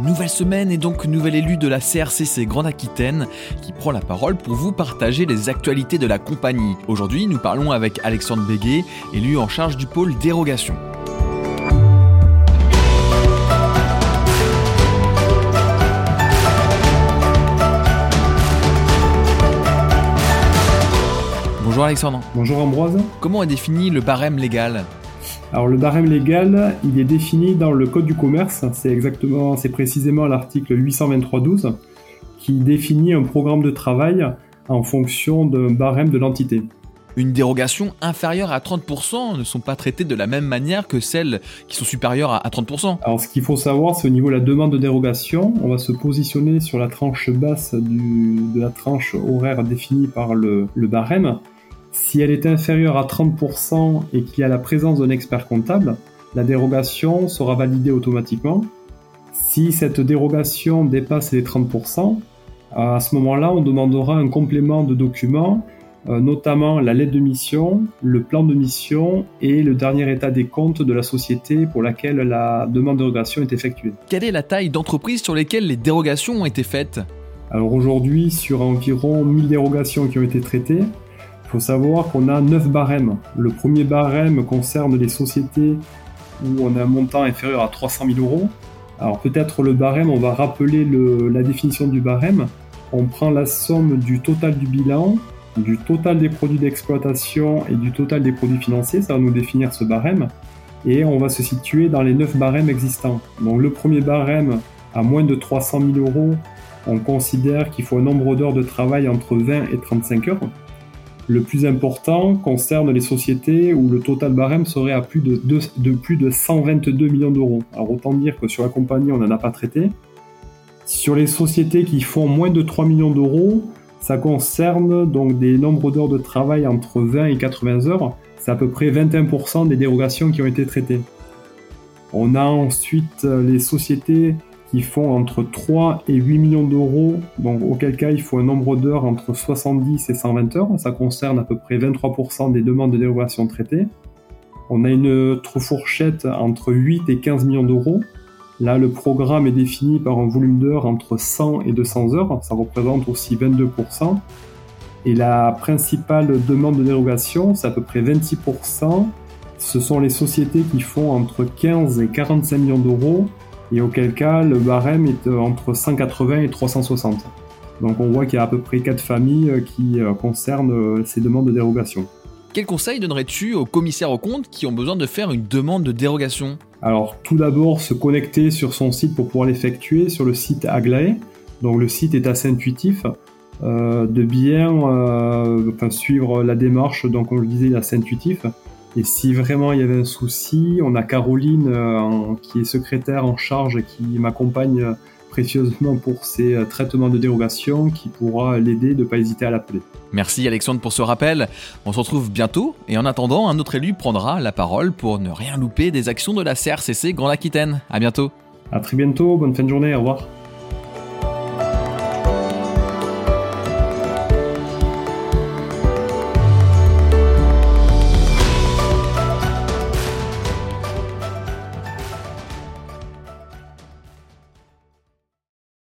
Nouvelle semaine et donc nouvel élu de la CRCC Grande Aquitaine qui prend la parole pour vous partager les actualités de la compagnie. Aujourd'hui, nous parlons avec Alexandre Béguet, élu en charge du pôle dérogation. Bonjour Alexandre. Bonjour Ambroise. Comment est défini le barème légal? Alors le barème légal, il est défini dans le Code du commerce, c'est exactement, c'est précisément l'article 823.12 qui définit un programme de travail en fonction d'un barème de l'entité. Une dérogation inférieure à 30% ne sont pas traitées de la même manière que celles qui sont supérieures à 30%. Alors ce qu'il faut savoir, c'est au niveau de la demande de dérogation, on va se positionner sur la tranche basse de la tranche horaire définie par le barème. Si elle est inférieure à 30% et qu'il y a la présence d'un expert comptable, la dérogation sera validée automatiquement. Si cette dérogation dépasse les 30%, à ce moment-là, on demandera un complément de documents, euh, notamment la lettre de mission, le plan de mission et le dernier état des comptes de la société pour laquelle la demande de dérogation est effectuée. Quelle est la taille d'entreprise sur lesquelles les dérogations ont été faites? Alors aujourd'hui, sur environ 1000 dérogations qui ont été traitées, il faut savoir qu'on a 9 barèmes. Le premier barème concerne les sociétés où on a un montant inférieur à 300 000 euros. Alors peut-être le barème, on va rappeler la définition du barème. On prend la somme du total du bilan, du total des produits d'exploitation et du total des produits financiers, ça va nous définir ce barème. Et on va se situer dans les 9 barèmes existants. Donc le premier barème, à moins de 300 000 euros, on considère qu'il faut un nombre d'heures de travail entre 20 et 35 heures. Le plus important concerne les sociétés où le total barème serait à plus de, plus de 122 millions d'euros. Alors autant dire que sur la compagnie, on n'en a pas traité. Sur les sociétés qui font moins de 3 millions d'euros, ça concerne donc des nombres d'heures de travail entre 20 et 80 heures. C'est à peu près 21% des dérogations qui ont été traitées. On a ensuite les sociétés qui font entre 3 et 8 millions d'euros, donc auquel cas il faut un nombre d'heures entre 70 et 120 heures, ça concerne à peu près 23% des demandes de dérogation traitées. On a une autre fourchette entre 8 et 15 millions d'euros. Là, le programme est défini par un volume d'heures entre 100 et 200 heures, ça représente aussi 22%. Et la principale demande de dérogation, c'est à peu près 26%. Ce sont les sociétés qui font entre 15 et 45 millions d'euros, et auquel cas le barème est euh, entre 180 et 360. Donc on voit qu'il y a à peu près 4 familles euh, qui euh, concernent ces demandes de dérogation. Quel conseil donnerais-tu aux commissaires aux comptes qui ont besoin de faire une demande de dérogation? Alors tout d'abord se connecter sur son site pour pouvoir l'effectuer sur le site Aglaé. Donc le site est assez intuitif. de bien suivre la démarche, donc comme je le disais, il est assez intuitif. Et si vraiment il y avait un souci, on a Caroline euh, qui est secrétaire en charge et qui m'accompagne euh, précieusement pour ces euh, traitements de dérogation qui pourra l'aider de ne pas hésiter à l'appeler. Merci Alexandre pour ce rappel. On se retrouve bientôt et en attendant, un autre élu prendra la parole pour ne rien louper des actions de la CRCC Grand Aquitaine. À bientôt. À très bientôt, bonne fin de journée, au revoir.